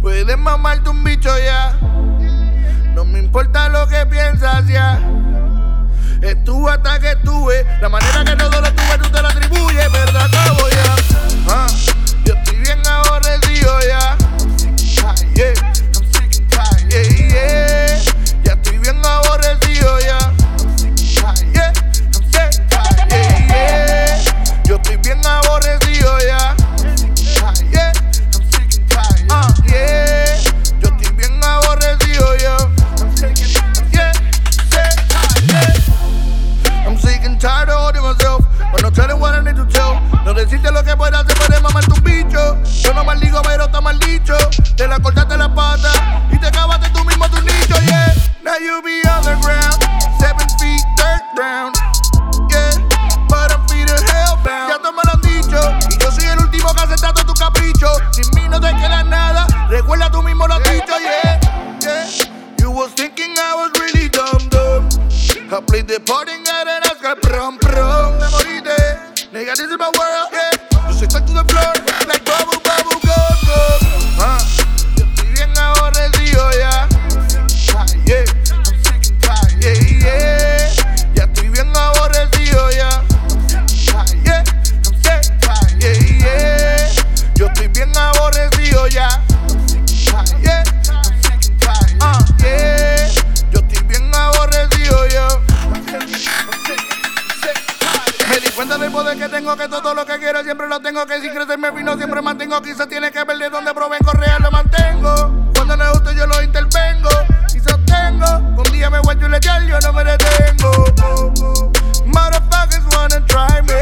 Puedes mamarte un bicho ya. No me importa lo que piensas ya. Estuve hasta que estuve. La manera que todo decirte lo que puedes hacer, puedes mamarte un bicho. Yo no maldigo, pero está mal dicho. Te la cortaste la pata y te cavaste tú mismo tu nicho, yeah. Now you be on the ground, seven feet, third ground. Yeah, but I'm feet hellbound. Ya todos me dicho. Y yo soy el último que aceptado tu capricho. Sin mí no te queda nada. Recuerda tú mismo lo dicho, yeah. Yeah. You was thinking I was really dumb, dumb. I played the part and got an Oscar, prom, prom. Nigga, this is my world, yeah. Yo soy stuck to the floor, like bubble, bubble, gum, gum. Ah, Cuenta de poder que tengo, que todo lo que quiero siempre lo tengo. Que si crecer me vino, siempre mantengo. Quizás tiene que ver de dónde provengo, real lo mantengo. Cuando no gusto, yo lo intervengo y sostengo. Un día me voy a chuletear, yo no me detengo. Motherfuckers wanna try me.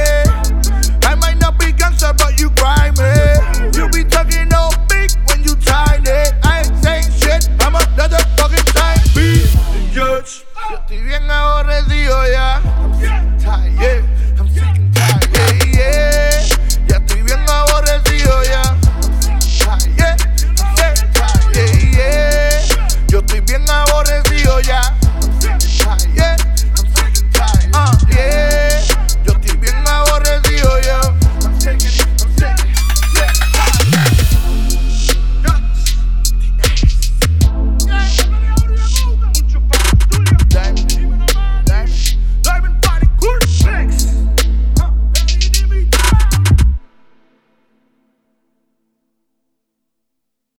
I might not be gangster, but you grind me. You be talking all big when you tiny. I ain't saying shit, I'm a motherfucking time bitch. Yo estoy bien aborrecido ya. Yeah.